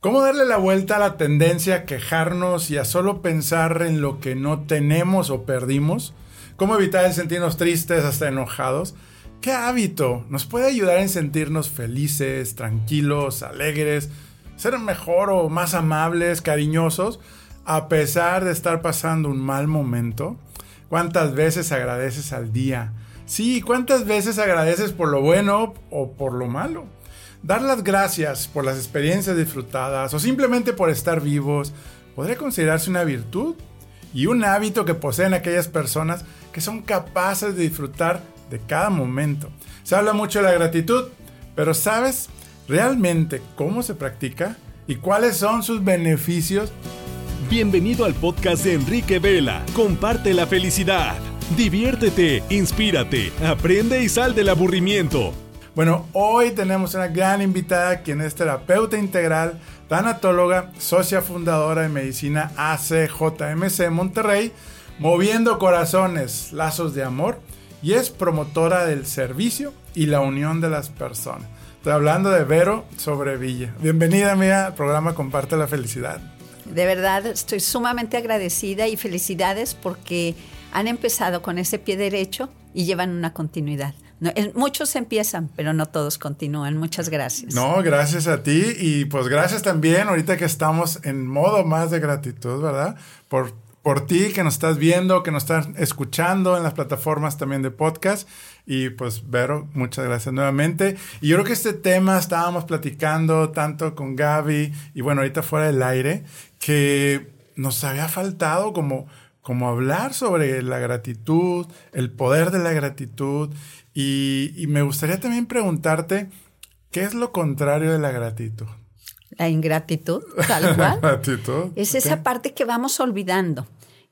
¿Cómo darle la vuelta a la tendencia a quejarnos y a solo pensar en lo que no tenemos o perdimos? ¿Cómo evitar el sentirnos tristes hasta enojados? ¿Qué hábito nos puede ayudar en sentirnos felices, tranquilos, alegres, ser mejor o más amables, cariñosos, a pesar de estar pasando un mal momento? ¿Cuántas veces agradeces al día? Sí, ¿cuántas veces agradeces por lo bueno o por lo malo? Dar las gracias por las experiencias disfrutadas o simplemente por estar vivos podría considerarse una virtud y un hábito que poseen aquellas personas que son capaces de disfrutar de cada momento. Se habla mucho de la gratitud, pero ¿sabes realmente cómo se practica y cuáles son sus beneficios? Bienvenido al podcast de Enrique Vela. Comparte la felicidad. Diviértete, inspírate, aprende y sal del aburrimiento. Bueno, hoy tenemos una gran invitada quien es terapeuta integral, tanatóloga, socia fundadora de medicina ACJMC Monterrey, moviendo corazones, lazos de amor y es promotora del servicio y la unión de las personas. Estoy hablando de Vero Sobrevilla. Bienvenida, mía, al programa Comparte la Felicidad. De verdad, estoy sumamente agradecida y felicidades porque han empezado con ese pie derecho y llevan una continuidad. Muchos empiezan, pero no todos continúan. Muchas gracias. No, gracias a ti y pues gracias también ahorita que estamos en modo más de gratitud, ¿verdad? Por por ti que nos estás viendo, que nos estás escuchando en las plataformas también de podcast. Y pues, Vero, muchas gracias nuevamente. Y yo creo que este tema estábamos platicando tanto con Gaby y bueno, ahorita fuera del aire, que nos había faltado como, como hablar sobre la gratitud, el poder de la gratitud. Y, y me gustaría también preguntarte, ¿qué es lo contrario de la gratitud? La ingratitud, tal cual. es esa parte que vamos olvidando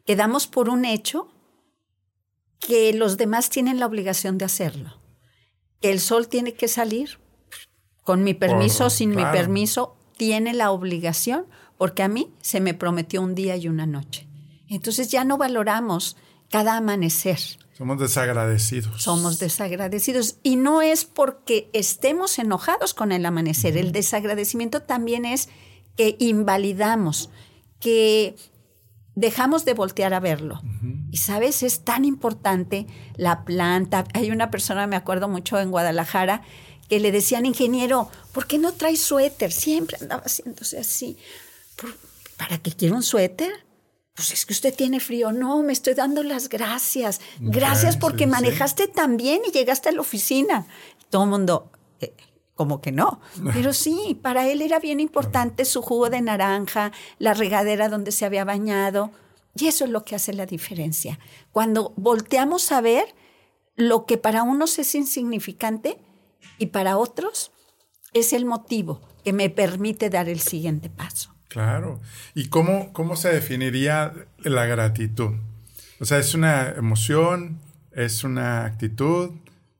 quedamos por un hecho que los demás tienen la obligación de hacerlo. Que el sol tiene que salir, con mi permiso, o sin mi permiso, tiene la obligación, porque a mí se me prometió un día y una noche. Entonces ya no valoramos cada amanecer. Somos desagradecidos. Somos desagradecidos. Y no es porque estemos enojados con el amanecer. El desagradecimiento también es que invalidamos, que dejamos de voltear a verlo. Y sabes, es tan importante la planta. Hay una persona, me acuerdo mucho en Guadalajara, que le decían, ingeniero, ¿por qué no trae suéter? Siempre andaba haciéndose así. ¿Para qué quiero un suéter? Pues es que usted tiene frío. No, me estoy dando las gracias. Gracias porque manejaste tan bien y llegaste a la oficina. Todo el mundo, eh, como que no. Pero sí, para él era bien importante su jugo de naranja, la regadera donde se había bañado. Y eso es lo que hace la diferencia. Cuando volteamos a ver lo que para unos es insignificante y para otros es el motivo que me permite dar el siguiente paso. Claro. ¿Y cómo, cómo se definiría la gratitud? O sea, ¿es una emoción? ¿Es una actitud?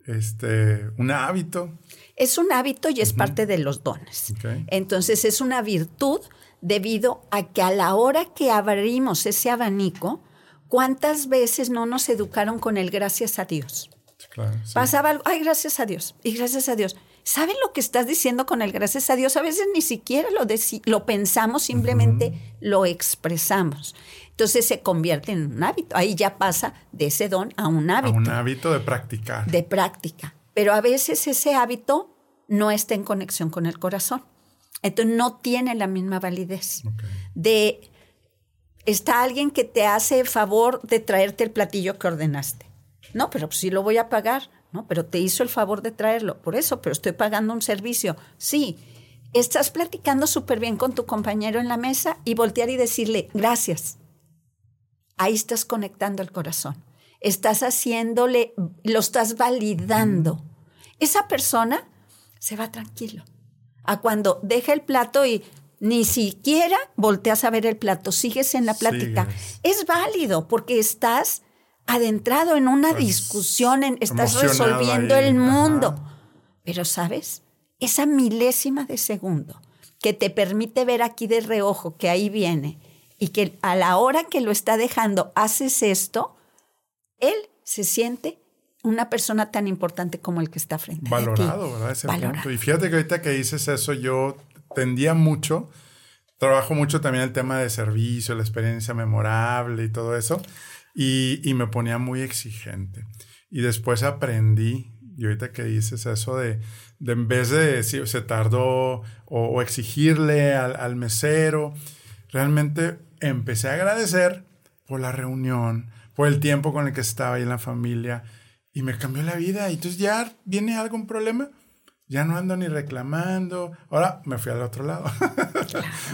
Este, ¿Un hábito? Es un hábito y es parte de los dones. Entonces es una virtud debido a que a la hora que abrimos ese abanico, ¿cuántas veces no nos educaron con el gracias a Dios? Pasaba algo, ay, gracias a Dios, y gracias a Dios. ¿Saben lo que estás diciendo con el gracias a Dios? A veces ni siquiera lo, lo pensamos, simplemente lo expresamos. Entonces se convierte en un hábito. Ahí ya pasa de ese don a un hábito. A un hábito de practicar. De práctica pero a veces ese hábito no está en conexión con el corazón. Entonces no tiene la misma validez. De está alguien que te hace favor de traerte el platillo que ordenaste. No, pero sí lo voy a pagar. No, pero te hizo el favor de traerlo. Por eso, pero estoy pagando un servicio. Sí, estás platicando súper bien con tu compañero en la mesa y voltear y decirle gracias. Ahí estás conectando el corazón estás haciéndole, lo estás validando. Esa persona se va tranquilo. A cuando deja el plato y ni siquiera volteas a ver el plato, sigues en la plática. Es válido porque estás adentrado en una pues, discusión, estás resolviendo el mundo. Pero, ¿sabes? Esa milésima de segundo que te permite ver aquí de reojo que ahí viene y que a la hora que lo está dejando haces esto, él se siente una persona tan importante como el que está frente Valorado, ¿verdad? Ese Punto. Y fíjate que ahorita que dices eso, yo tendía mucho trabajo mucho también el tema de servicio, la experiencia memorable y todo eso. Y, y me ponía muy exigente. Y después aprendí, y ahorita que dices eso de, de en vez de si se tardó o, exigirle al, al, mesero, realmente empecé a agradecer por la reunión, por el tiempo con el que estaba ahí en la familia y me cambió la vida. Y entonces ya viene algún problema, ya no ando ni reclamando. Ahora me fui al otro lado.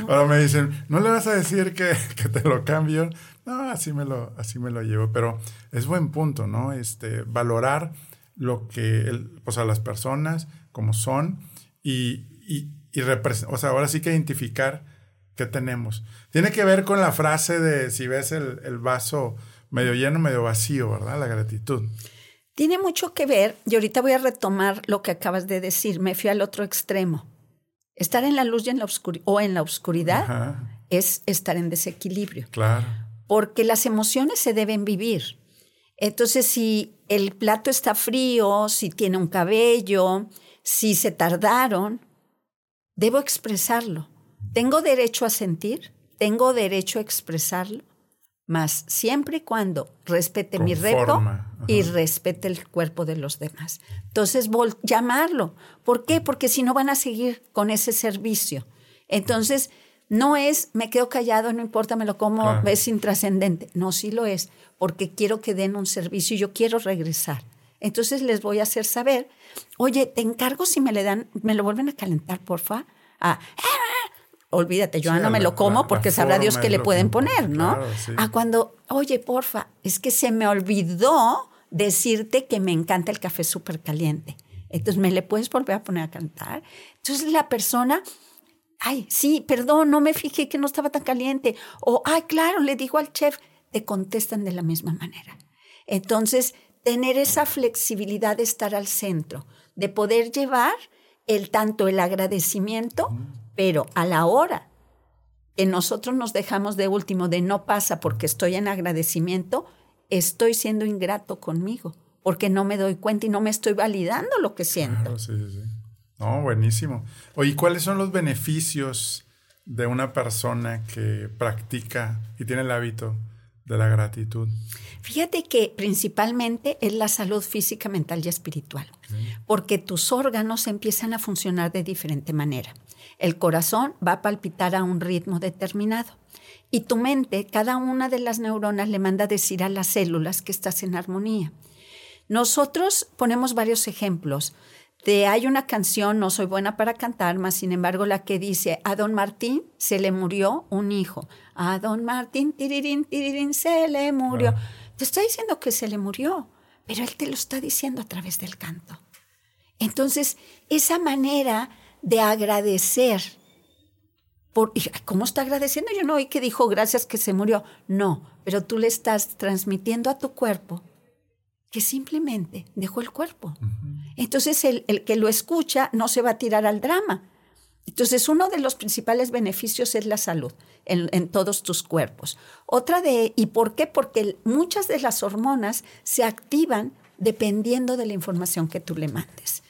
Ahora me dicen, ¿no le vas a decir que, que, te lo cambio? No, así me lo, así me lo llevo. Pero es buen punto, ¿no? Este, valorar lo que, el, o sea, las personas como son y, y, y o sea, ahora sí que identificar qué tenemos. Tiene que ver con la frase de si ves el, el vaso medio lleno, medio vacío, ¿verdad? La gratitud. Tiene mucho que ver, y ahorita voy a retomar lo que acabas de decir, me fui al otro extremo. Estar en la luz y en la o en la oscuridad Ajá. es estar en desequilibrio. Claro. Porque las emociones se deben vivir. Entonces, si el plato está frío, si tiene un cabello, si se tardaron, debo expresarlo. Tengo derecho a sentir, tengo derecho a expresarlo, mas siempre y cuando respete mi reto y respete el cuerpo de los demás. Entonces, llamarlo. ¿Por qué? Porque si no van a seguir con ese servicio. Entonces, no es, me quedo callado, no importa, me lo como, claro. es intrascendente. No, sí lo es, porque quiero que den un servicio y yo quiero regresar. Entonces les voy a hacer saber, oye, te encargo si me le dan, me lo vuelven a calentar, porfa. Ah, olvídate, yo sí, no me lo como la, porque la sabrá Dios que le pueden poner, ¿no? Claro, sí. A cuando, oye, porfa, es que se me olvidó decirte que me encanta el café súper caliente. Entonces, ¿me le puedes volver a poner a cantar? Entonces, la persona, ay, sí, perdón, no me fijé que no estaba tan caliente. O, ay, claro, le digo al chef, te contestan de la misma manera. Entonces, tener esa flexibilidad de estar al centro, de poder llevar el tanto el agradecimiento, pero a la hora que nosotros nos dejamos de último de no pasa porque estoy en agradecimiento, estoy siendo ingrato conmigo, porque no me doy cuenta y no me estoy validando lo que siento. Claro, sí, sí. No, buenísimo. Oye, ¿cuáles son los beneficios de una persona que practica y tiene el hábito de la gratitud? Fíjate que principalmente es la salud física, mental y espiritual, porque tus órganos empiezan a funcionar de diferente manera. El corazón va a palpitar a un ritmo determinado y tu mente, cada una de las neuronas le manda a decir a las células que estás en armonía. Nosotros ponemos varios ejemplos. De, hay una canción, no soy buena para cantar, más sin embargo la que dice, a don Martín se le murió un hijo. A don Martín, tirirín, tirirín, se le murió. Ah. Te está diciendo que se le murió, pero él te lo está diciendo a través del canto. Entonces, esa manera de agradecer. Por, ¿Cómo está agradeciendo? Yo no oí que dijo gracias que se murió. No, pero tú le estás transmitiendo a tu cuerpo que simplemente dejó el cuerpo. Uh -huh. Entonces el, el, que lo escucha no se va a tirar al drama. Entonces uno de los principales beneficios es la salud en, en todos tus cuerpos. Otra de, ¿y por qué? Porque muchas de las hormonas se activan dependiendo de la información que tú le mandes.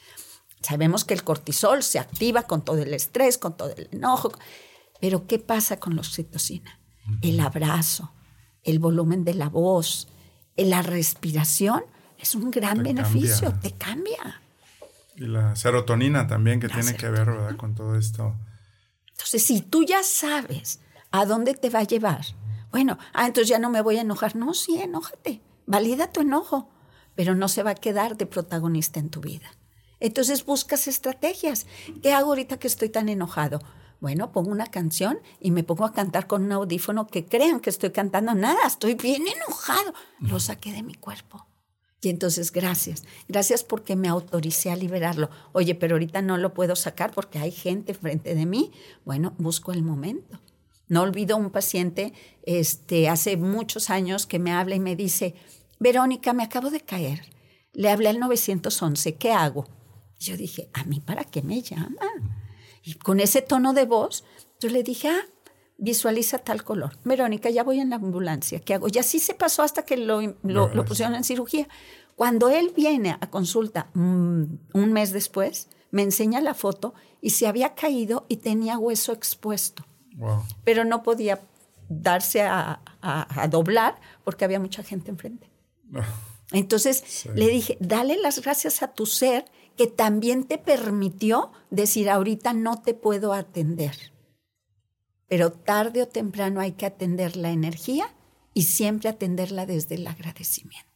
Sabemos que el cortisol se activa con todo el estrés, con todo el enojo. Pero ¿qué pasa con la oxitocina? El abrazo, el volumen de la voz, la respiración es un gran te beneficio, cambia. te cambia. Y la serotonina también que la tiene que ver, ¿verdad? Con todo esto. Entonces, si tú ya sabes a dónde te va a llevar, bueno, ah, entonces ya no me voy a enojar. No, sí, enójate, valida tu enojo, pero no se va a quedar de protagonista en tu vida. Entonces buscas estrategias. ¿Qué hago ahorita que estoy tan enojado? Bueno, pongo una canción y me pongo a cantar con un audífono que crean que estoy cantando nada, estoy bien enojado. Lo saqué de mi cuerpo. Y entonces, gracias. Gracias porque me autoricé a liberarlo. Oye, pero ahorita no lo puedo sacar porque hay gente frente de mí. Bueno, busco el momento. No olvido un paciente este, hace muchos años que me habla y me dice, Verónica, me acabo de caer. Le hablé al 911, ¿qué hago? Yo dije, ¿a mí para qué me llaman? Y con ese tono de voz, yo le dije, ah, visualiza tal color. Verónica, ya voy en la ambulancia, ¿qué hago? Y así se pasó hasta que lo, lo, lo pusieron en cirugía. Cuando él viene a consulta mmm, un mes después, me enseña la foto y se había caído y tenía hueso expuesto. Pero no podía darse a, doblar porque había mucha gente enfrente. Entonces le dije, dale las gracias a tu ser que también te permitió decir, ahorita no te puedo atender. Pero tarde o temprano hay que atender la energía y siempre atenderla desde el agradecimiento.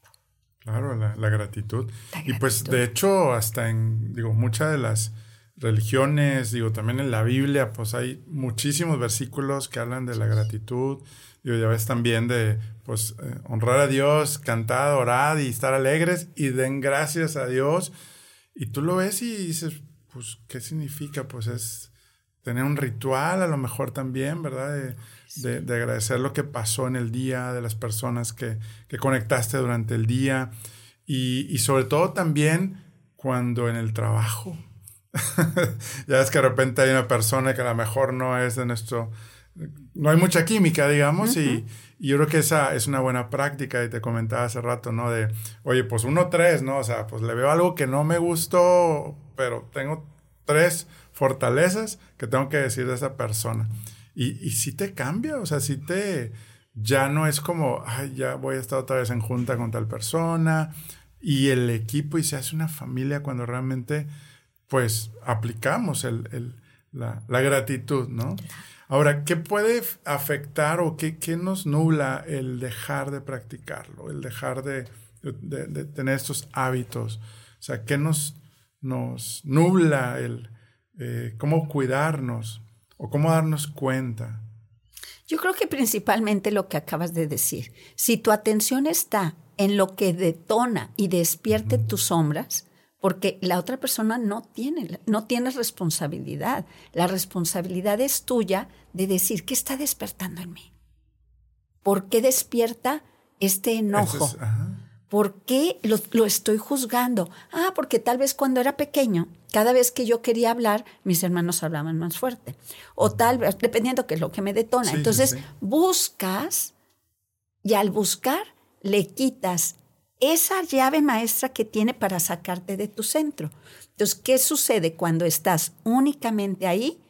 Claro, la, gratitud. Y pues de hecho, hasta en, digo, muchas de las religiones, digo, también en la Biblia, pues hay muchísimos versículos que hablan de la gratitud. Digo, ya ves también de, pues, eh, honrar a Dios, cantar, orar y estar alegres y den gracias a Dios. Y tú lo ves y dices, pues, ¿qué significa? Pues es tener un ritual a lo mejor también, ¿verdad? De, de, agradecer lo que pasó en el día, de las personas que, que conectaste durante el día y, y sobre todo también cuando en el trabajo, ya es que de repente hay una persona que a lo mejor no es de nuestro, no hay mucha química, digamos, y, yo creo que esa es una buena práctica, y te comentaba hace rato, ¿no? De, oye, pues uno, tres, ¿no? O sea, pues le veo algo que no me gustó, pero tengo tres fortalezas que tengo que decir de esa persona. Y, y si te cambia, o sea, si te, ya no es como, ay, ya voy a estar otra vez en junta con tal persona, y el equipo, y se hace una familia cuando realmente pues aplicamos el, la, gratitud, ¿no? Ahora, ¿qué puede afectar o qué, nos nubla el dejar de practicarlo, el dejar de, tener estos hábitos? O sea, ¿qué nos, nos nubla el eh, cómo cuidarnos o cómo darnos cuenta? Yo creo que principalmente lo que acabas de decir. Si tu atención está en lo que detona y despierte tus sombras, porque la otra persona no tiene, no tiene responsabilidad. La responsabilidad es tuya de decir, ¿qué está despertando en mí? ¿Por qué despierta este enojo? ¿Por qué lo, estoy juzgando? Ah, porque tal vez cuando era pequeño, cada vez que yo quería hablar, mis hermanos hablaban más fuerte. O tal vez, dependiendo qué es lo que me detona. Entonces, buscas y al buscar le quitas esa llave maestra que tiene para sacarte de tu centro. Entonces, ¿qué sucede cuando estás únicamente ahí?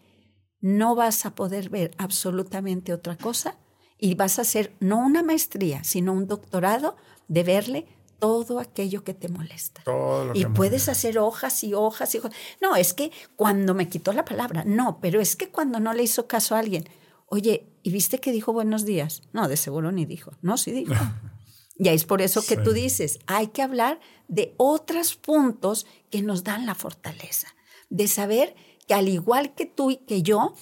No vas a poder ver absolutamente otra cosa y vas a hacer no una maestría, sino un doctorado de verle todo aquello que te molesta. y puedes hacer hojas y hojas y hojas. No, es que cuando me quitó la palabra, no, pero es que cuando no le hizo caso a alguien, oye, ¿y viste que dijo buenos días? No, de seguro ni dijo. No, sí dijo. Y es por eso que tú dices, hay que hablar de otros puntos que nos dan la fortaleza, de saber que al igual que tú y que yo,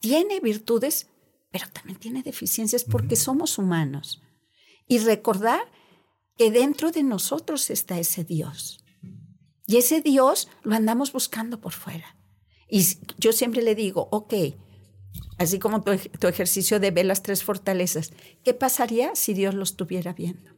tiene virtudes, pero también tiene deficiencias porque somos humanos. Y recordar que dentro de nosotros está ese Dios. Y ese Dios lo andamos buscando por fuera. Y yo siempre le digo, ok, así como tu, tu ejercicio de ver las tres fortalezas, ¿qué pasaría si Dios lo estuviera viendo?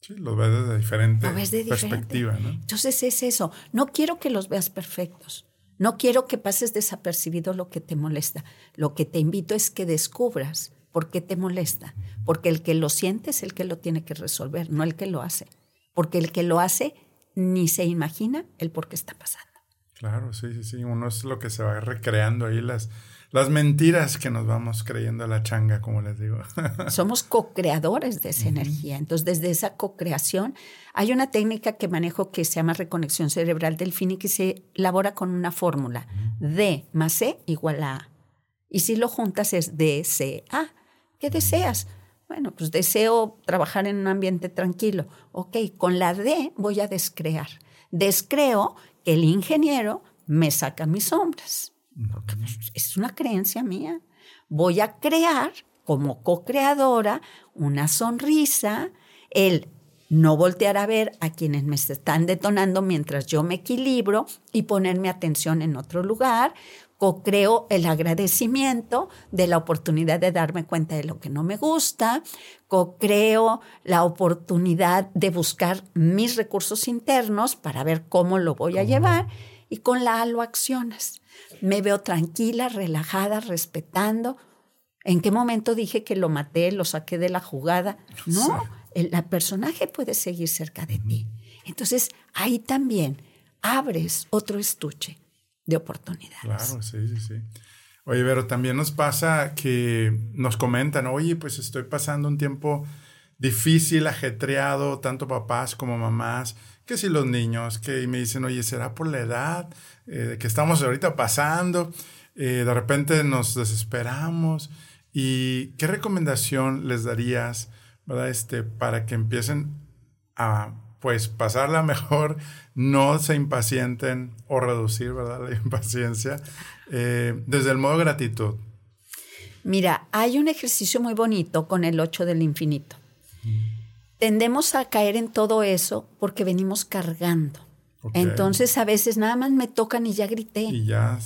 Sí, los ves desde diferente perspectiva, ¿no? Entonces es eso. No quiero que los veas perfectos. No quiero que pases desapercibido lo que te molesta. Lo que te invito es que descubras por qué te molesta. Porque el que lo siente es el que lo tiene que resolver, no el que lo hace. Porque el que lo hace ni se imagina el por qué está pasando. Claro, sí, sí, sí. Uno es lo que se va recreando ahí las, las mentiras que nos vamos creyendo a la changa, como les digo. Somos co-creadores de esa energía. Entonces, desde esa co-creación, hay una técnica que manejo que se llama reconexión cerebral del fin y que se elabora con una fórmula. D más C igual a A. Y si lo juntas es DCA. ¿Qué deseas? Bueno, pues deseo trabajar en un ambiente tranquilo. Ok, con la D voy a descrear. Descreo que el ingeniero me saca mis sombras porque es una creencia mía. Voy a crear como co-creadora una sonrisa, el no voltear a ver a quienes me están detonando mientras yo me equilibro y ponerme atención en otro lugar. Co-creo el agradecimiento de la oportunidad de darme cuenta de lo que no me gusta. Co-creo la oportunidad de buscar mis recursos internos para ver cómo lo voy a llevar. Y con la halo acciones me veo tranquila, relajada, respetando. ¿En qué momento dije que lo maté, lo saqué de la jugada? No, el, personaje puede seguir cerca de ti. Entonces, ahí también abres otro estuche de oportunidades. Claro, sí, sí, sí. Oye, pero también nos pasa que nos comentan, oye, pues estoy pasando un tiempo difícil, ajetreado, tanto papás como mamás, que si los niños, que me dicen, oye, ¿será por la edad eh, que estamos ahorita pasando? Eh, de repente nos desesperamos. ¿Y qué recomendación les darías, verdad, este, para que empiecen a, pues, pasarla mejor, no se impacienten o reducir, verdad, la impaciencia eh, desde el modo gratitud? Mira, hay un ejercicio muy bonito con el 8 del infinito. Tendemos a caer en todo eso porque venimos cargando. Entonces a veces nada más me tocan y ya grité. Y ya.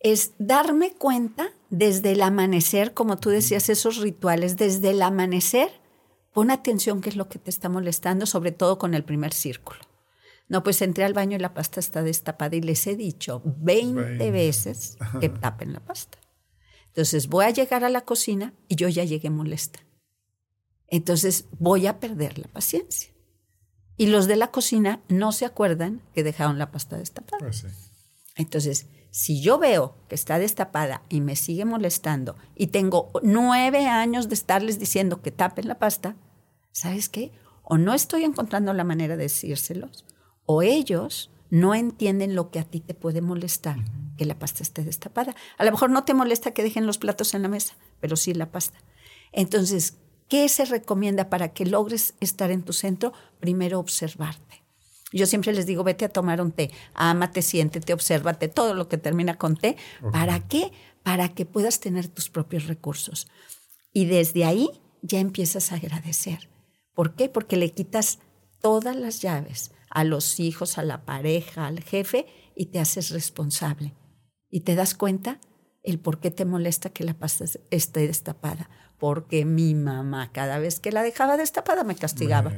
Es darme cuenta desde el amanecer, como tú decías, esos rituales, desde el amanecer, pon atención qué es lo que te está molestando, sobre todo con el primer círculo. No, pues entré al baño y la pasta está destapada y les he dicho 20 veces que tapen la pasta. Entonces voy a llegar a la cocina y yo ya llegué molesta. Entonces voy a perder la paciencia. Y los de la cocina no se acuerdan que dejaron la pasta destapada. Pues Entonces, si yo veo que está destapada y me sigue molestando y tengo nueve años de estarles diciendo que tapen la pasta, ¿sabes qué? O no estoy encontrando la manera de decírselos, o ellos no entienden lo que a ti te puede molestar, que la pasta esté destapada. A lo mejor no te molesta que dejen los platos en la mesa, pero sí la pasta. Entonces, ¿qué se recomienda para que logres estar en tu centro? Primero, observarte. Yo siempre les digo, vete a tomar un té, ámate, siéntete, obsérvate, todo lo que termina con té. ¿Para qué? Para que puedas tener tus propios recursos. Y desde ahí ya empiezas a agradecer. ¿Por qué? Porque le quitas todas las llaves a los hijos, a la pareja, al jefe, y te haces responsable. Y te das cuenta el por qué te molesta que la pasta esté destapada. Porque mi mamá, cada vez que la dejaba destapada, me castigaba.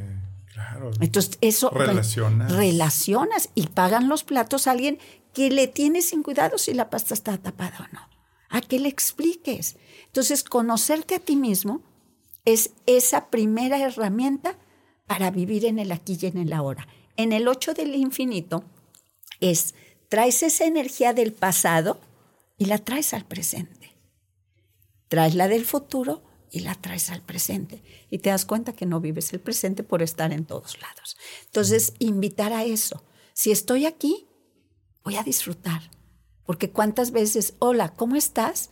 claro. Entonces, eso relacionas. relacionas y pagan los platos a alguien que le tiene sin cuidado si la pasta está tapada o no. A que le expliques. Entonces, conocerte a ti mismo es esa primera herramienta para vivir en el aquí y en el ahora en el 8 del infinito es, traes esa energía del pasado y la traes al presente. Traes la del futuro y la traes al presente. Y te das cuenta que no vives el presente por estar en todos lados. Entonces, invitar a eso. Si estoy aquí, voy a disfrutar. Porque cuántas veces, hola, ¿cómo estás?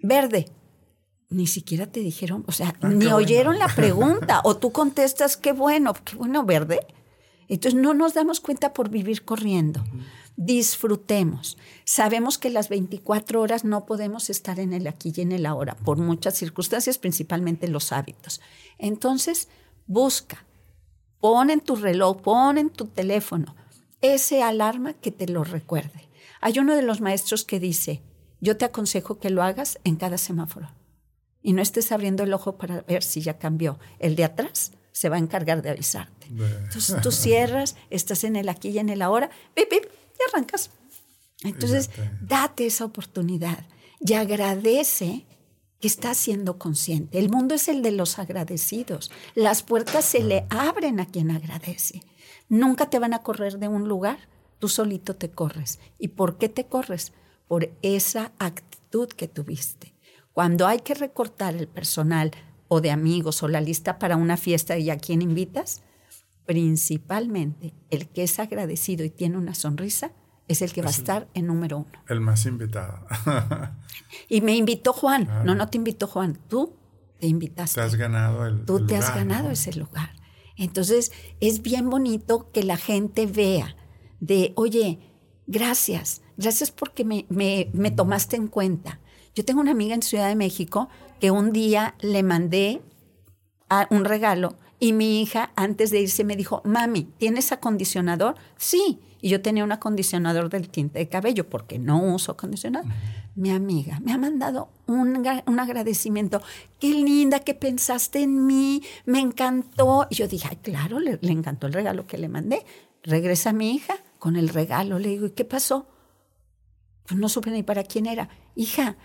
Verde. Ni siquiera te dijeron, o sea, ah, ni oyeron la pregunta. o tú contestas, qué bueno, qué bueno, verde. Entonces no nos damos cuenta por vivir corriendo. Disfrutemos. Sabemos que las 24 horas no podemos estar en el aquí y en el ahora por muchas circunstancias, principalmente los hábitos. Entonces, busca, pon en tu reloj, pon en tu teléfono ese alarma que te lo recuerde. Hay uno de los maestros que dice, yo te aconsejo que lo hagas en cada semáforo y no estés abriendo el ojo para ver si ya cambió. El de atrás se va a encargar de avisarte. Entonces tú cierras, estás en el aquí y en el ahora, pip, pip, y arrancas. Entonces, date esa oportunidad y agradece que estás siendo consciente. El mundo es el de los agradecidos. Las puertas se le abren a quien agradece. Nunca te van a correr de un lugar, tú solito te corres. ¿Y por qué te corres? Por esa actitud que tuviste. Cuando hay que recortar el personal o de amigos o la lista para una fiesta y a quién invitas, principalmente el que es agradecido y tiene una sonrisa es el que va a estar en número uno. El más invitado. y me invitó Juan. No, no te invitó Juan. Tú te invitaste. Te has ganado el Tú te has ganado ese lugar. Entonces, es bien bonito que la gente vea de, oye, gracias, gracias porque me, me, me tomaste en cuenta. Yo tengo una amiga en Ciudad de México que un día le mandé un regalo y mi hija antes de irse me dijo, mami, ¿tienes acondicionador? Sí. Y yo tenía un acondicionador del tinte de cabello porque no uso acondicionador. Mi amiga me ha mandado un, un, agradecimiento. Qué linda que pensaste en mí, me encantó. Y yo dije, Ay, claro, le, le encantó el regalo que le mandé. Regresa mi hija con el regalo. Le digo, ¿y qué pasó? Pues no supe ni para quién era. Hija,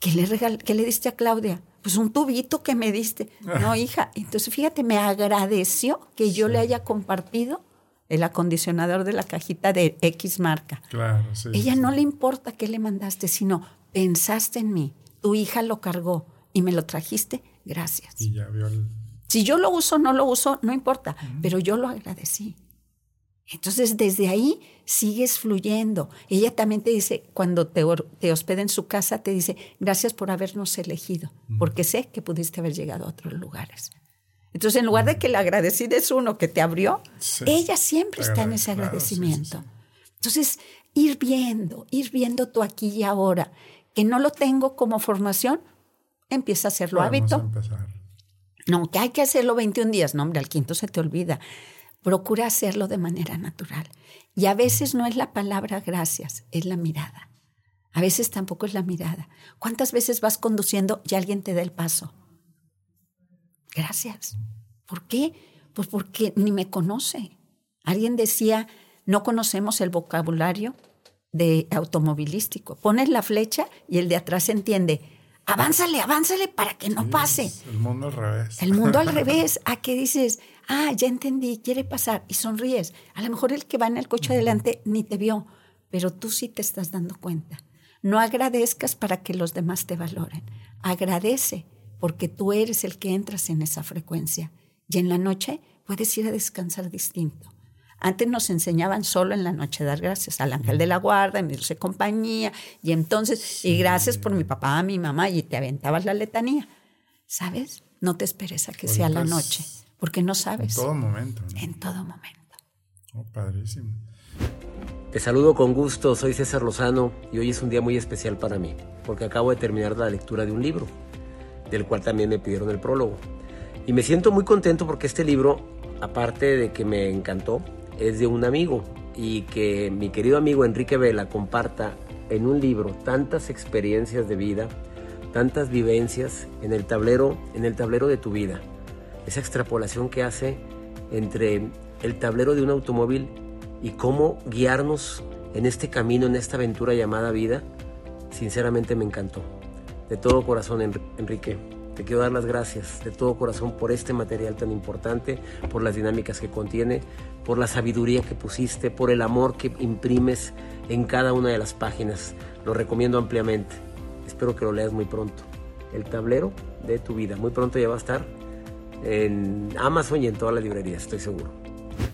¿Qué le, regal ¿Qué le diste a Claudia? Pues un tubito que me diste. No, hija. Entonces, fíjate, me agradeció que yo le haya compartido el acondicionador de la cajita de X marca. Claro, sí. Ella no le importa qué le mandaste, sino pensaste en mí, tu hija lo cargó y me lo trajiste, gracias. Y ya vio el... Si yo lo uso o no lo uso, no importa, pero yo lo agradecí. Entonces, desde ahí sigues fluyendo. Ella también te dice, cuando te, te hospeda en su casa, te dice, gracias por habernos elegido, porque sé que pudiste haber llegado a otros lugares. Entonces, en lugar de que le agradecida es uno que te abrió, ella siempre está en ese agradecimiento. Entonces, ir viendo, ir viendo tú aquí y ahora, que no lo tengo como formación, empieza a hacerlo hábito. No, que hay que hacerlo 21 días, no, hombre, al quinto se te olvida. Procura hacerlo de manera natural. Y a veces no es la palabra gracias, es la mirada. A veces tampoco es la mirada. ¿Cuántas veces vas conduciendo y alguien te da el paso? Gracias. ¿Por qué? Pues porque ni me conoce. Alguien decía, no conocemos el vocabulario de automovilístico. Pones la flecha y el de atrás entiende, avánzale, avánzale para que no pase. El mundo al revés. El mundo al revés. ¿A qué dices? Ah, ya entendí, quiere pasar y sonríes. A lo mejor el que va en el coche adelante ni te vio, pero tú sí te estás dando cuenta. No agradezcas para que los demás te valoren. Agradece porque tú eres el que entras en esa frecuencia. Y en la noche puedes ir a descansar distinto. Antes nos enseñaban solo en la noche dar gracias al ángel de la guarda, mi dulce compañía, y entonces, y gracias por mi papá, mi mamá, y te aventabas la letanía. ¿Sabes? No te esperes a que sea la noche porque no sabes. En todo momento. En todo momento. Oh, padrísimo. Te saludo con gusto, soy César Lozano y hoy es un día muy especial para mí, porque acabo de terminar la lectura de un libro, del cual también me pidieron el prólogo. Y me siento muy contento porque este libro, aparte de que me encantó, es de un amigo y que mi querido amigo Enrique Vela comparta en un libro tantas experiencias de vida, tantas vivencias en el tablero, en el tablero de tu vida esa extrapolación que hace entre el tablero de un automóvil y cómo guiarnos en este camino, en esta aventura llamada vida, sinceramente me encantó. De todo corazón, Enrique, te quiero dar las gracias de todo corazón por este material tan importante, por las dinámicas que contiene, por la sabiduría que pusiste, por el amor que imprimes en cada una de las páginas. Lo recomiendo ampliamente. Espero que lo leas muy pronto. El tablero de tu vida. Muy pronto ya va a estar en Amazon y en todas las librerías, estoy seguro.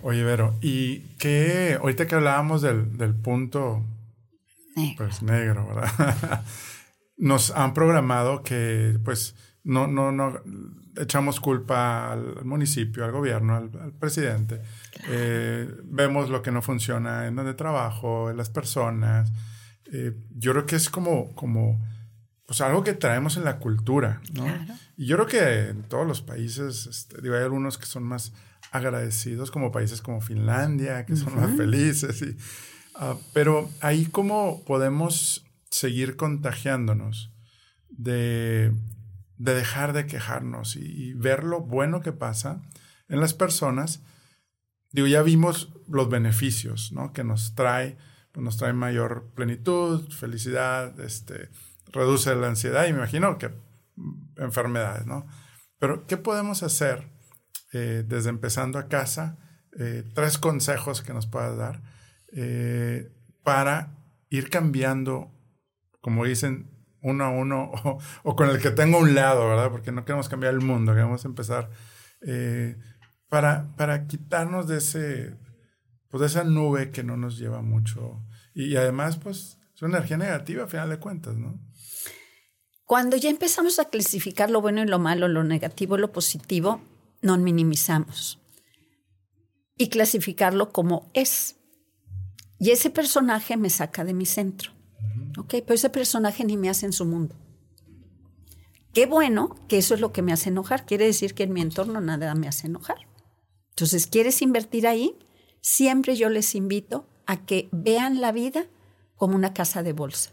Oye, Vero, ¿y qué? Ahorita que hablábamos del, del punto negro. Pues negro, ¿verdad? Nos han programado que, pues, no, no, no echamos culpa al municipio, al gobierno, al, presidente. Eh, vemos lo que no funciona en donde trabajo, en las personas. Eh, yo creo que es como, como pues algo que traemos en la cultura, ¿no? Y yo creo que en todos los países, este, digo, hay algunos que son más agradecidos, como países como Finlandia, que son más felices, y, uh, pero ahí cómo podemos seguir contagiándonos de, de dejar de quejarnos y, ver lo bueno que pasa en las personas. Digo, ya vimos los beneficios, ¿no? Que nos trae, pues nos trae mayor plenitud, felicidad, este, reduce la ansiedad y me imagino que enfermedades, ¿no? Pero, ¿qué podemos hacer eh, desde empezando a casa? Eh, tres consejos que nos puedas dar eh, para ir cambiando, como dicen, uno a uno o, con el que tengo un lado, ¿verdad? Porque no queremos cambiar el mundo, queremos empezar para, para quitarnos de ese, pues de esa nube que no nos lleva mucho. Y, y además, pues, es una energía negativa a final de cuentas, ¿no? Cuando ya empezamos a clasificar lo bueno y lo malo, lo negativo y lo positivo, nos minimizamos y clasificarlo como es. Y ese personaje me saca de mi centro. ¿Ok? Pero ese personaje ni me hace en su mundo. Qué bueno que eso es lo que me hace enojar. Quiere decir que en mi entorno nada me hace enojar. Entonces, ¿quieres invertir ahí? Siempre yo les invito a que vean la vida como una casa de bolsa.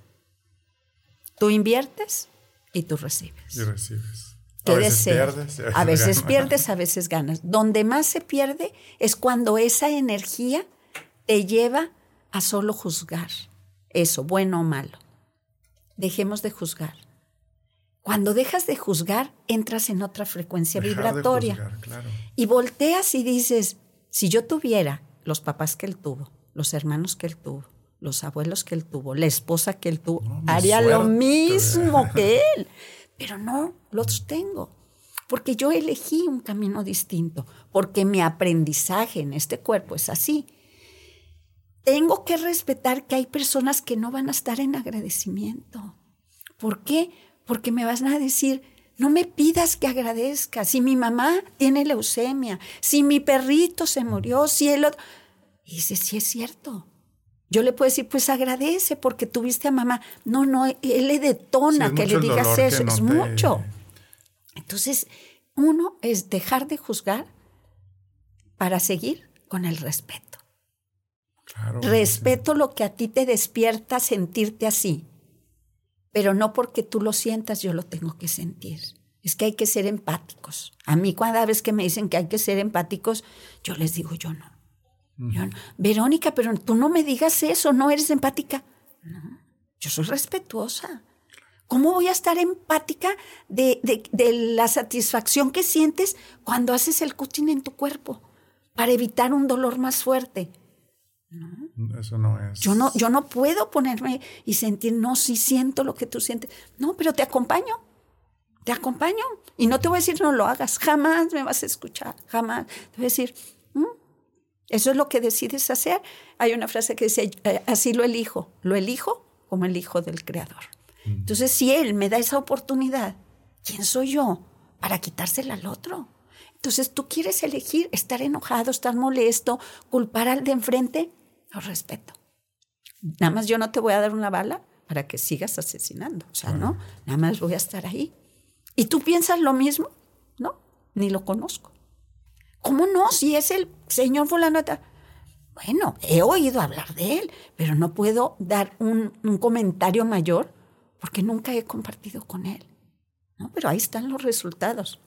Tú inviertes y tú recibes. Y recibes. a veces pierdes, a veces, pierdes, a veces ganas. Donde más se pierde es cuando esa energía te lleva a solo juzgar eso, bueno o malo. Dejemos de juzgar. Cuando dejas de juzgar, entras en otra frecuencia vibratoria. Y volteas y dices, si yo tuviera los papás que él tuvo, los hermanos que él tuvo, los abuelos que él tuvo, la esposa que él tuvo, haría lo mismo que él. Pero no los tengo, porque yo elegí un camino distinto, porque mi aprendizaje en este cuerpo es así. Tengo que respetar que hay personas que no van a estar en agradecimiento. ¿Por qué? Porque me vas a decir, no me pidas que agradezca. Si mi mamá tiene leucemia, si mi perrito se murió, si él... Y dice, sí es cierto. Yo le puedo decir, pues agradece porque tuviste a mamá. No, no, él le detona que le digas eso, es mucho. Entonces, uno es dejar de juzgar para seguir con el respeto. Respeto lo que a ti te despierta sentirte así, pero no porque tú lo sientas yo lo tengo que sentir. Es que hay que ser empáticos. A mí cada vez que me dicen que hay que ser empáticos, yo les digo yo no. Verónica, pero tú no me digas eso, no eres empática. No, yo soy respetuosa. ¿Cómo voy a estar empática de, de, la satisfacción que sientes cuando haces el coaching en tu cuerpo para evitar un dolor más fuerte? No. Eso no es. Yo no, yo no puedo ponerme y sentir, no, sí siento lo que tú sientes. No, pero te acompaño. Te acompaño. Y no te voy a decir no lo hagas. Jamás me vas a escuchar. Jamás. Te voy a decir, eso es lo que decides hacer. Hay una frase que dice, eh, así lo elijo. Lo elijo como el hijo del creador. Entonces, si él me da esa oportunidad, ¿quién soy yo para quitársela al otro? Entonces, tú quieres elegir estar enojado, estar molesto, culpar al de enfrente, lo respeto. Nada más yo no te voy a dar una bala para que sigas asesinando. O sea, no, nada más voy a estar ahí. ¿Y tú piensas lo mismo? No, ni lo conozco. ¿Cómo no? Si es el señor fulano. Bueno, he oído hablar de él, pero no puedo dar un, un comentario mayor porque nunca he compartido con él. ¿no? Pero ahí están los resultados.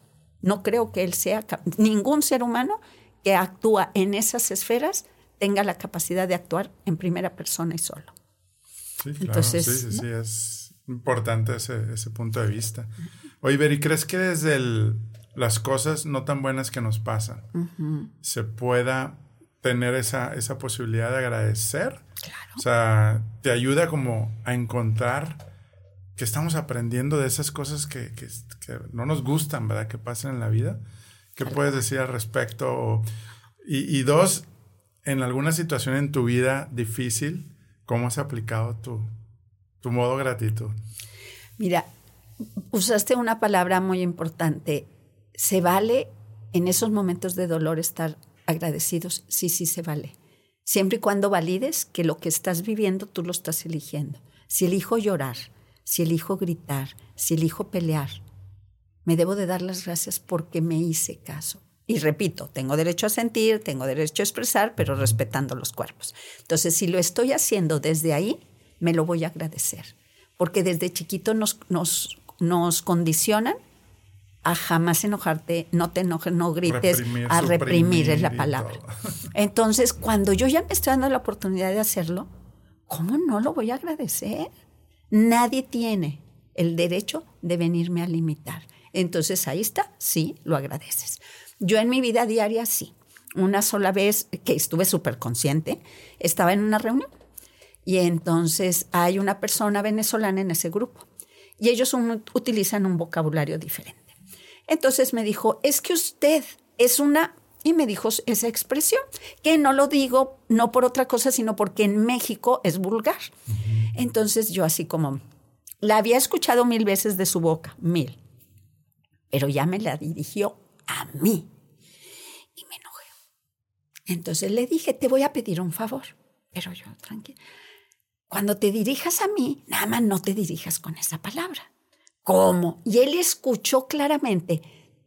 No creo que él sea, ningún ser humano que actúa en esas esferas tenga la capacidad de actuar en primera persona y solo. Sí, claro, Entonces, sí, sí, sí, es importante ese, ese, punto de vista. Oye, Beri, ¿crees que desde las cosas no tan buenas que nos pasan se pueda tener esa, esa posibilidad de agradecer? Claro. O sea, te ayuda como a encontrar que estamos aprendiendo de esas cosas que, que, no nos gustan, ¿verdad? Que pasan en la vida. ¿Qué puedes decir al respecto? Y, y, dos, en alguna situación en tu vida difícil, ¿cómo has aplicado tu, tu modo gratitud? Mira, usaste una palabra muy importante. ¿Se vale en esos momentos de dolor estar agradecidos? Sí, sí, se vale. Siempre y cuando valides que lo que estás viviendo tú lo estás eligiendo. Si elijo llorar, si elijo gritar, si elijo pelear, me debo de dar las gracias porque me hice caso. Y repito, tengo derecho a sentir, tengo derecho a expresar, pero respetando los cuerpos. Entonces, si lo estoy haciendo desde ahí, me lo voy a agradecer. Porque desde chiquito nos, nos, nos condicionan a jamás enojarte, no te enojes, no grites, a reprimir es la palabra. Entonces, cuando yo ya me estoy dando la oportunidad de hacerlo, ¿cómo no lo voy a agradecer? Nadie tiene el derecho de venirme a limitar. Entonces ahí está, sí, lo agradeces. Yo en mi vida diaria sí. Una sola vez que estuve súper consciente, estaba en una reunión y entonces hay una persona venezolana en ese grupo y ellos utilizan un vocabulario diferente. Entonces me dijo, es que usted es una y me dijo esa expresión, que no lo digo no por otra cosa, sino porque en México es vulgar. Entonces yo así como, la había escuchado mil veces de su boca, mil, pero ya me la dirigió a mí y me enojé. Entonces le dije, te voy a pedir un favor, pero yo tranquila. Cuando te dirijas a mí, nada más no te dirijas con esa palabra. ¿Cómo? Y él escuchó claramente,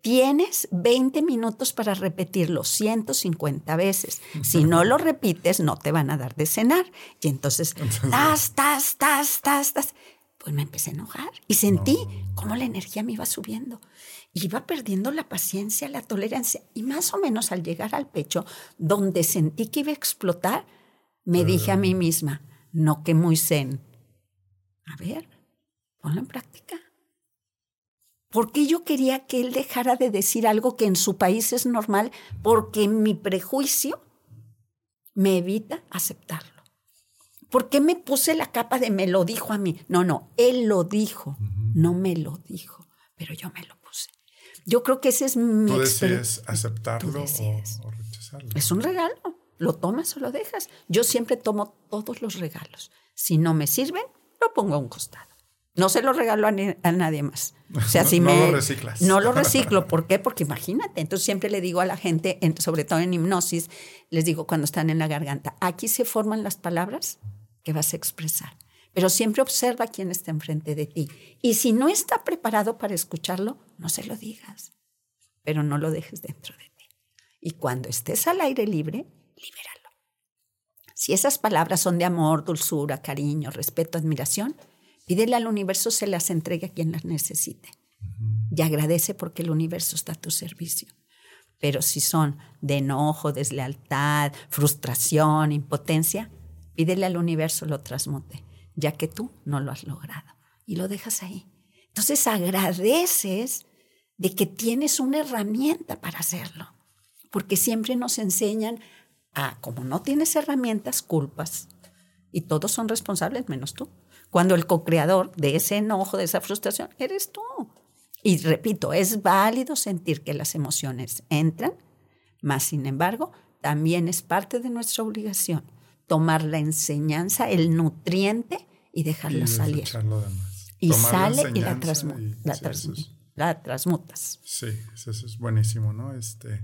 Tienes 20 minutos para repetirlo 150 veces. Si no lo repites, no te van a dar de cenar. Y entonces, tas, tas, tas, tas, tas. Pues me empecé a enojar y sentí cómo la energía me iba subiendo. Iba perdiendo la paciencia, la tolerancia. Y más o menos al llegar al pecho, donde sentí que iba a explotar, me dije a mí misma, no que muy zen. A ver, ponlo en práctica. ¿Por qué yo quería que él dejara de decir algo que en su país es normal? Porque mi prejuicio me evita aceptarlo. ¿Por qué me puse la capa de me lo dijo a mí? No, no, él lo dijo, no me lo dijo, pero yo me lo puse. Yo creo que ese es mi Tú decides aceptarlo O, o, rechazarlo. Es un regalo. Lo tomas o lo dejas. Yo siempre tomo todos los regalos. Si no me sirven, lo pongo a un costado. No se lo regalo a, nadie más. O sea, si no, me, lo reciclas. No lo reciclo. ¿Por qué? Porque imagínate. Entonces siempre le digo a la gente, sobre todo en hipnosis, les digo cuando están en la garganta, aquí se forman las palabras que vas a expresar. Pero siempre observa quién está enfrente de ti. Y si no está preparado para escucharlo, no se lo digas. Pero no lo dejes dentro de ti. Y cuando estés al aire libre, libéralo. Si esas palabras son de amor, dulzura, cariño, respeto, admiración, Pídele al universo se las entregue a quien las necesite. Y agradece porque el universo está a tu servicio. Pero si son de enojo, deslealtad, frustración, impotencia, pídele al universo lo transmute, ya que tú no lo has logrado. Y lo dejas ahí. Entonces agradeces de que tienes una herramienta para hacerlo. Porque siempre nos enseñan a, como no tienes herramientas, culpas. Y todos son responsables menos tú cuando el co-creador de ese enojo, de esa frustración, eres tú. Y repito, es válido sentir que las emociones entran, más sin embargo, también es parte de nuestra obligación tomar la enseñanza, el nutriente y dejarla salir. Y sale y, la, la, transmutas. Sí, eso es buenísimo, ¿no? Este,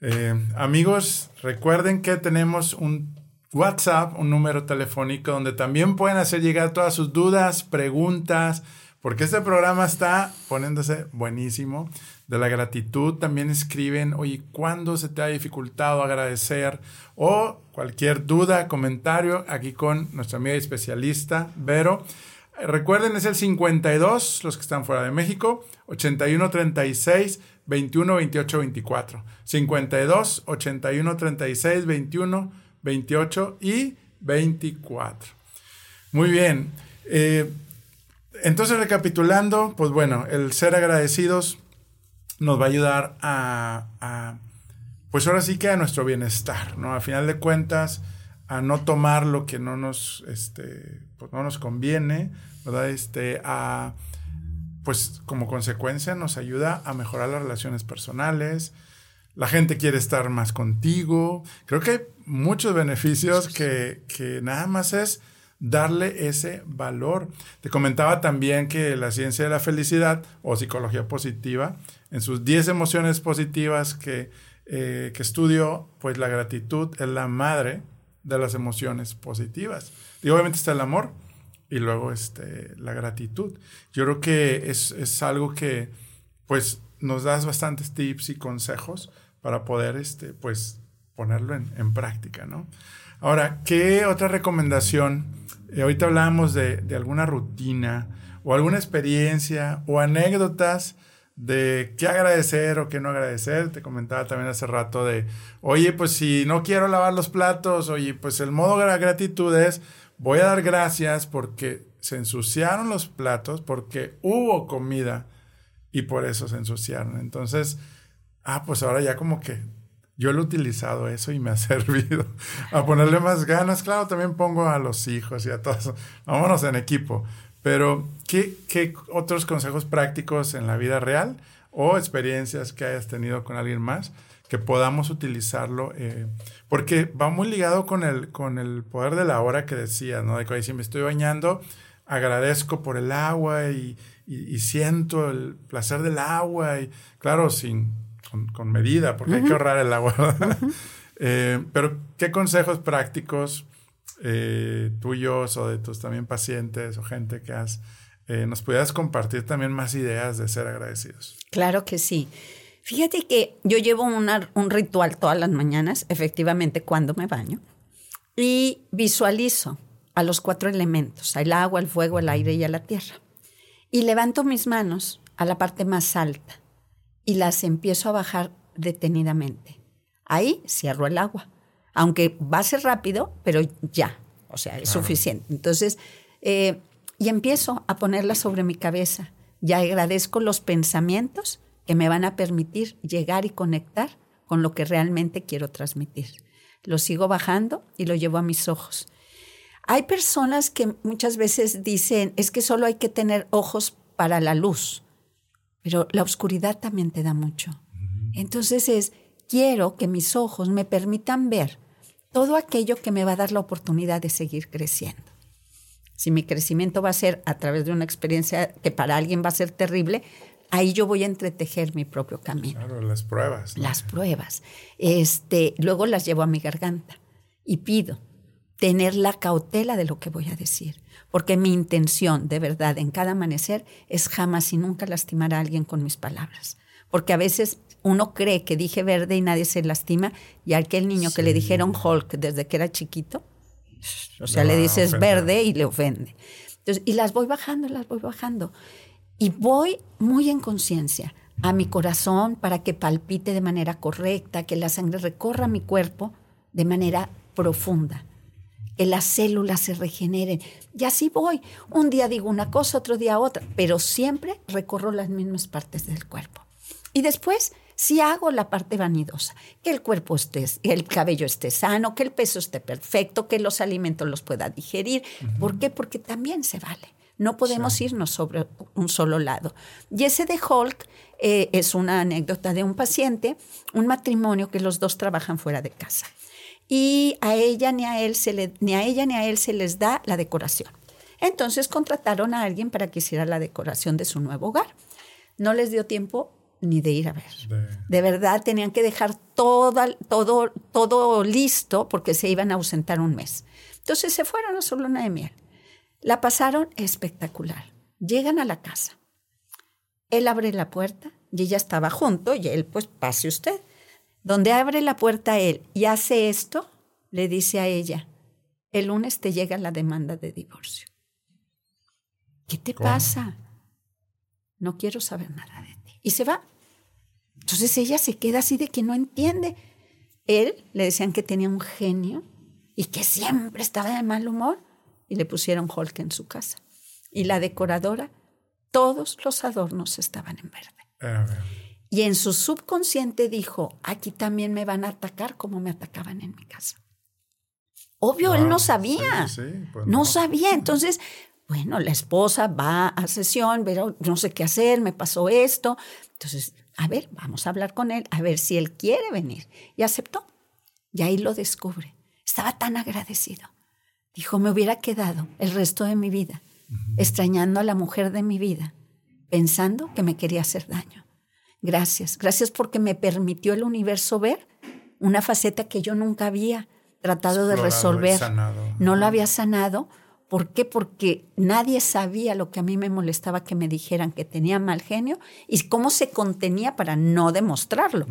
eh, amigos, recuerden que tenemos un WhatsApp, un número telefónico donde también pueden hacer llegar todas sus dudas, preguntas, porque este programa está poniéndose buenísimo. De la gratitud también escriben, oye, ¿cuándo se te ha dificultado agradecer? O cualquier duda, comentario, aquí con nuestra amiga especialista, Vero. Recuerden, es el 52, los que están fuera de México, 81 36 21 28 24. 52 81 36 21 28 y 24. Muy bien. Eh, entonces, recapitulando, pues bueno, el ser agradecidos nos va a ayudar a, pues ahora sí que a nuestro bienestar, ¿no? A final de cuentas, a no tomar lo que no nos, este, pues no nos conviene, ¿verdad? Este, a, pues como consecuencia nos ayuda a mejorar las relaciones personales, la gente quiere estar más contigo. Creo que muchos beneficios que, nada más es darle ese valor. Te comentaba también que la ciencia de la felicidad o psicología positiva, en sus 10 emociones positivas que, eh, que estudió, pues la gratitud es la madre de las emociones positivas. Y obviamente está el amor y luego este, la gratitud. Yo creo que es, es algo que pues nos das bastantes tips y consejos para poder, este, pues, ponerlo en, práctica, ¿no? Ahora, ¿qué otra recomendación? Eh, ahorita hablábamos de, de, alguna rutina o alguna experiencia o anécdotas de qué agradecer o qué no agradecer. Te comentaba también hace rato de, oye, pues si no quiero lavar los platos, oye, pues el modo de gratitud es, voy a dar gracias porque se ensuciaron los platos, porque hubo comida y por eso se ensuciaron. Entonces, ah, pues ahora ya como que yo lo he utilizado eso y me ha servido a ponerle más ganas. Claro, también pongo a los hijos y a todos. Vámonos en equipo. Pero, ¿qué, ¿qué, otros consejos prácticos en la vida real o experiencias que hayas tenido con alguien más que podamos utilizarlo? Eh, porque va muy ligado con el, con el poder de la hora que decía, ¿no? De que si me estoy bañando, agradezco por el agua y, y siento el placer del agua. Y claro, sin, con, medida, porque hay que ahorrar el agua. Eh, pero, ¿qué consejos prácticos eh, tuyos o de tus también pacientes o gente que has, eh, nos pudieras compartir también más ideas de ser agradecidos? Claro que sí. Fíjate que yo llevo un ritual todas las mañanas, efectivamente, cuando me baño, y visualizo a los cuatro elementos, al agua, al fuego, al aire y a la tierra. Y levanto mis manos a la parte más alta y las empiezo a bajar detenidamente. Ahí cierro el agua, aunque va a ser rápido, pero ya, o sea, es suficiente. Entonces, eh, y empiezo a ponerlas sobre mi cabeza. Ya agradezco los pensamientos que me van a permitir llegar y conectar con lo que realmente quiero transmitir. Lo sigo bajando y lo llevo a mis ojos. Hay personas que muchas veces dicen, es que solo hay que tener ojos para la luz, pero la oscuridad también te da mucho. Entonces es, quiero que mis ojos me permitan ver todo aquello que me va a dar la oportunidad de seguir creciendo. Si mi crecimiento va a ser a través de una experiencia que para alguien va a ser terrible, ahí yo voy a entretejer mi propio camino. Claro, las pruebas. Las pruebas. Este, luego las llevo a mi garganta y pido tener la cautela de lo que voy a decir, porque mi intención de verdad en cada amanecer es jamás y nunca lastimar a alguien con mis palabras, porque a veces uno cree que dije verde y nadie se lastima, y aquel niño que le dijeron Hulk desde que era chiquito, o sea, le dices verde y le ofende. Entonces, y las voy bajando, las voy bajando. Y voy muy en conciencia a mi corazón para que palpite de manera correcta, que la sangre recorra mi cuerpo de manera profunda, que las células se regeneren. Y así voy. Un día digo una cosa, otro día otra, pero siempre recorro las mismas partes del cuerpo. Y después si hago la parte vanidosa, que el cuerpo esté, el cabello esté sano, que el peso esté perfecto, que los alimentos los pueda digerir. ¿Por qué? Porque también se vale. No podemos irnos sobre un solo lado. Y ese de Hulk eh, es una anécdota de un paciente, un matrimonio que los dos trabajan fuera de casa. Y a ella ni a él se le, ni a ella ni a él se les da la decoración. Entonces contrataron a alguien para que hiciera la decoración de su nuevo hogar. No les dio tiempo ni de ir a ver. De, verdad, tenían que dejar todo, todo, todo listo porque se iban a ausentar un mes. Entonces se fueron a su luna de miel. La pasaron espectacular. Llegan a la casa. Él abre la puerta y ella estaba junto y él, pues, pase usted. Donde abre la puerta él y hace esto, le dice a ella, el lunes te llega la demanda de divorcio. ¿Qué te pasa? No quiero saber nada de ti. Y se va. Entonces ella se queda así de que no entiende. Él le decían que tenía un genio y que siempre estaba de mal humor y le pusieron Hulk en su casa. Y la decoradora, todos los adornos estaban en verde. Y en su subconsciente dijo, aquí también me van a atacar como me atacaban en mi casa. Obvio, él no sabía. Pues no. sabía. Entonces, bueno, la esposa va a sesión, pero no sé qué hacer, me pasó esto. Entonces, a ver, vamos a hablar con él, a ver si él quiere venir. Y aceptó. Y ahí lo descubre. Estaba tan agradecido. Dijo, me hubiera quedado el resto de mi vida extrañando a la mujer de mi vida, pensando que me quería hacer daño. Gracias, gracias porque me permitió el universo ver una faceta que yo nunca había tratado de resolver. No lo había sanado ¿Por qué? Porque nadie sabía lo que a mí me molestaba que me dijeran que tenía mal genio y cómo se contenía para no demostrarlo.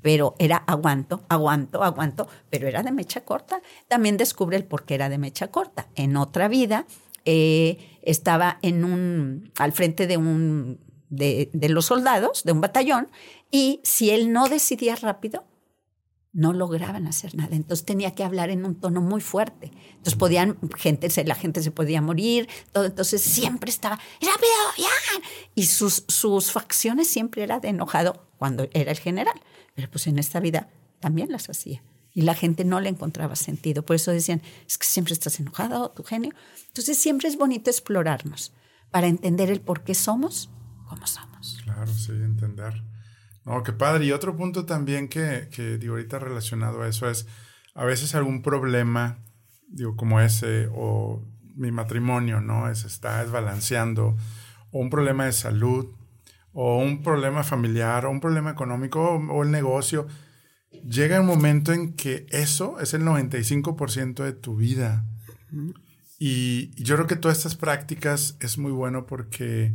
Pero era aguanto, aguanto, aguanto, pero era de mecha corta. También descubre el por qué era de mecha corta. En otra vida eh, estaba en un, al frente de, un, de los soldados, de un batallón, y si él no decidía rápido, no lograban hacer nada. Entonces tenía que hablar en un tono muy fuerte. Entonces podían, gente, la gente se podía morir, todo. Entonces siempre estaba, rápido, ya. Y sus, sus facciones siempre era de enojado cuando era el general. Pero pues en esta vida también las hacía. Y la gente no le encontraba sentido. Por eso decían, es que siempre estás enojado, tu genio. Entonces siempre es bonito explorarnos para entender el por qué somos como somos. Claro, sí, entender. No, qué padre. Y otro punto también que, que digo ahorita relacionado a eso es a veces algún problema, digo, como ese, o mi matrimonio, ¿no? Es, está desbalanceando, o un problema de salud, o un problema familiar, o un problema económico, o, el negocio. Llega un momento en que eso es el 95% de tu vida. Y yo creo que todas estas prácticas es muy bueno porque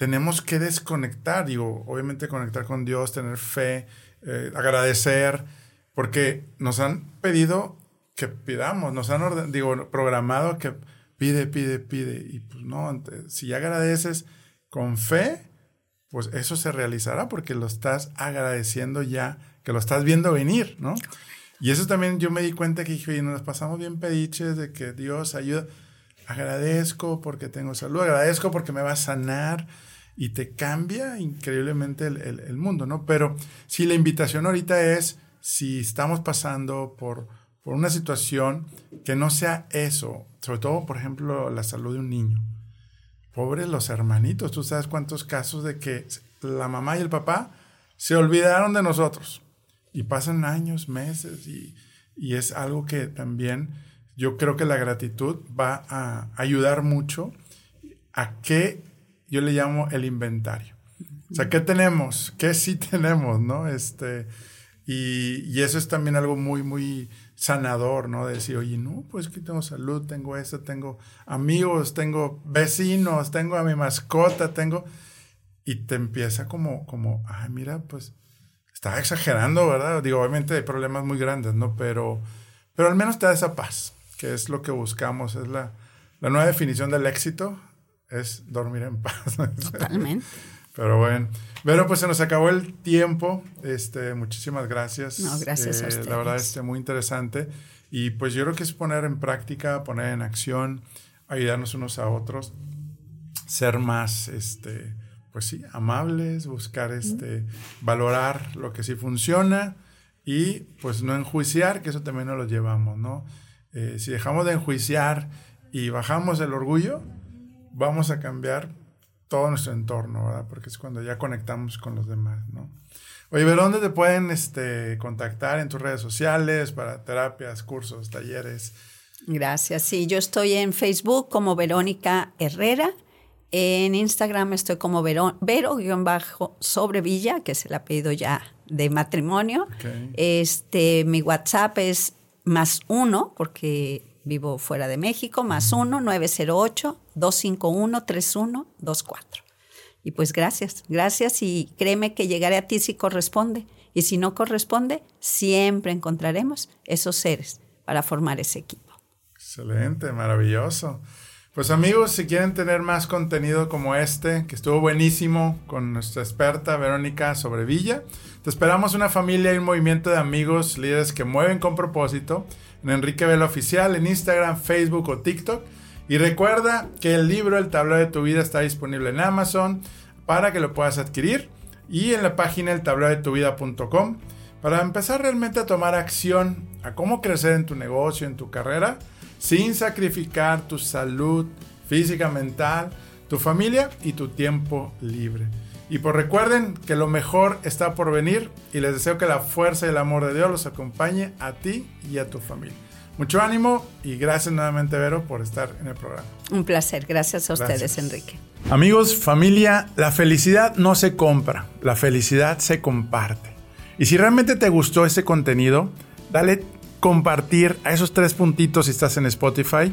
tenemos que desconectar, digo, obviamente conectar con Dios, tener fe, eh, agradecer, porque nos han pedido que pidamos, nos han digo, programado que pide, pide, pide, y pues no, si ya agradeces con fe, pues eso se realizará porque lo estás agradeciendo ya, que lo estás viendo venir, ¿no? Y eso también yo me di cuenta que dije, nos pasamos bien pediches de que Dios ayuda. Agradezco porque tengo salud, agradezco porque me va a sanar, y te cambia increíblemente el, mundo, ¿no? Pero si la invitación ahorita es, si estamos pasando por por una situación que no sea eso, sobre todo, por ejemplo, la salud de un niño. Pobres los hermanitos, tú sabes cuántos casos de que la mamá y el papá se olvidaron de nosotros y pasan años, meses y, y es algo que también yo creo que la gratitud va a ayudar mucho a que yo le llamo el inventario. O sea, ¿qué tenemos? ¿Qué sí tenemos? ¿No? Este, y, y, eso es también algo muy, muy sanador, ¿no? De decir, oye, no, pues que tengo salud, tengo eso, tengo amigos, tengo vecinos, tengo a mi mascota, tengo... Y te empieza como, como, ay, mira, pues estaba exagerando, ¿verdad? Digo, obviamente hay problemas muy grandes, ¿no? Pero, pero al menos te da esa paz, que es lo que buscamos, es la, la nueva definición del éxito, es dormir en paz. Totalmente. Pero bueno, pero pues se nos acabó el tiempo. Este, muchísimas gracias. No, gracias a ustedes. La verdad, este, muy interesante. Y pues yo creo que es poner en práctica, poner en acción, ayudarnos unos a otros, ser más, este, pues sí, amables, buscar, este, valorar lo que sí funciona y pues no enjuiciar, que eso también nos lo llevamos, ¿no? Eh, si dejamos de enjuiciar y bajamos el orgullo, vamos a cambiar todo nuestro entorno, ¿verdad? Porque es cuando ya conectamos con los demás, ¿no? Oye, ¿ver dónde te pueden este, contactar en tus redes sociales para terapias, cursos, talleres? Gracias. Sí, yo estoy en Facebook como Verónica Herrera. En Instagram estoy como Vero-sobre Villa, que es el apellido ya de matrimonio. Okay. Este, mi WhatsApp es más uno, porque vivo fuera de México, más uno, 908-251-3124. Y pues gracias, gracias y créeme que llegaré a ti si corresponde. Y si no corresponde, siempre encontraremos esos seres para formar ese equipo. Excelente, maravilloso. Pues amigos, si quieren tener más contenido como este, que estuvo buenísimo con nuestra experta Verónica Sobrevilla, te esperamos una familia y un movimiento de amigos, líderes que mueven con propósito en Enrique Vela Oficial, en Instagram, Facebook o TikTok. Y recuerda que el libro El tablero de tu vida está disponible en Amazon para que lo puedas adquirir y en la página eltablerodetuvida.com para empezar realmente a tomar acción a cómo crecer en tu negocio, en tu carrera, sin sacrificar tu salud física, mental, tu familia y tu tiempo libre. Y pues recuerden que lo mejor está por venir y les deseo que la fuerza y el amor de Dios los acompañe a ti y a tu familia. Mucho ánimo y gracias nuevamente, Vero, por estar en el programa. Un placer. Gracias a ustedes. Enrique. Amigos, familia, la felicidad no se compra, la felicidad se comparte. Y si realmente te gustó este contenido, dale compartir a esos tres puntitos si estás en Spotify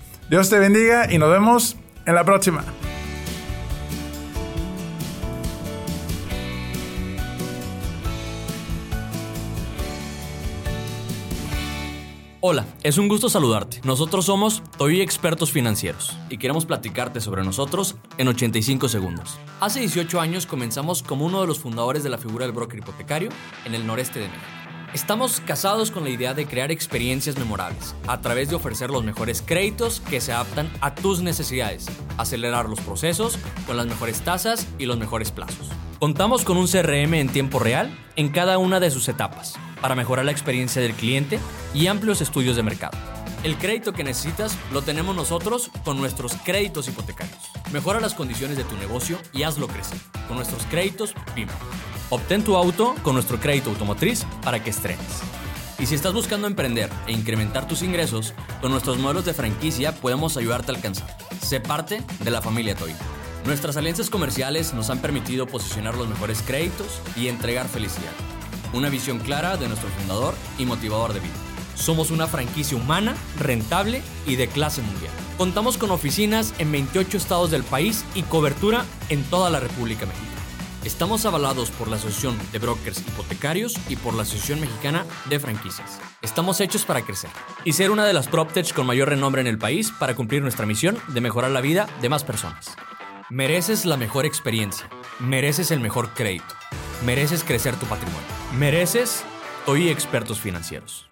Dios te bendiga y nos vemos en la próxima. Hola, es un gusto saludarte. Nosotros somos Toy Expertos Financieros y queremos platicarte sobre nosotros en 85 segundos. Hace 18 años comenzamos como uno de los fundadores de la figura del broker hipotecario en el noreste de México. Estamos casados con la idea de crear experiencias memorables a través de ofrecer los mejores créditos que se adaptan a tus necesidades, acelerar los procesos con las mejores tasas y los mejores plazos. Contamos con un CRM en tiempo real en cada una de sus etapas para mejorar la experiencia del cliente y amplios estudios de mercado. El crédito que necesitas lo tenemos nosotros con nuestros créditos hipotecarios. Mejora las condiciones de tu negocio y hazlo crecer con nuestros créditos PYME. Obtén tu auto con nuestro crédito automotriz para que estrenes. Y si estás buscando emprender e incrementar tus ingresos, con nuestros modelos de franquicia podemos ayudarte a alcanzar. Sé parte de la familia Toy. Nuestras alianzas comerciales nos han permitido posicionar los mejores créditos y entregar felicidad. Una visión clara de nuestro fundador y motivador de vida. Somos una franquicia humana, rentable y de clase mundial. Contamos con oficinas en 28 estados del país y cobertura en toda la República Mexicana. Estamos avalados por la Asociación de Brokers Hipotecarios y por la Asociación Mexicana de Franquicias. Estamos hechos para crecer y ser una de las PropTech con mayor renombre en el país para cumplir nuestra misión de mejorar la vida de más personas. Mereces la mejor experiencia. Mereces el mejor crédito. Mereces crecer tu patrimonio. Mereces hoy expertos financieros.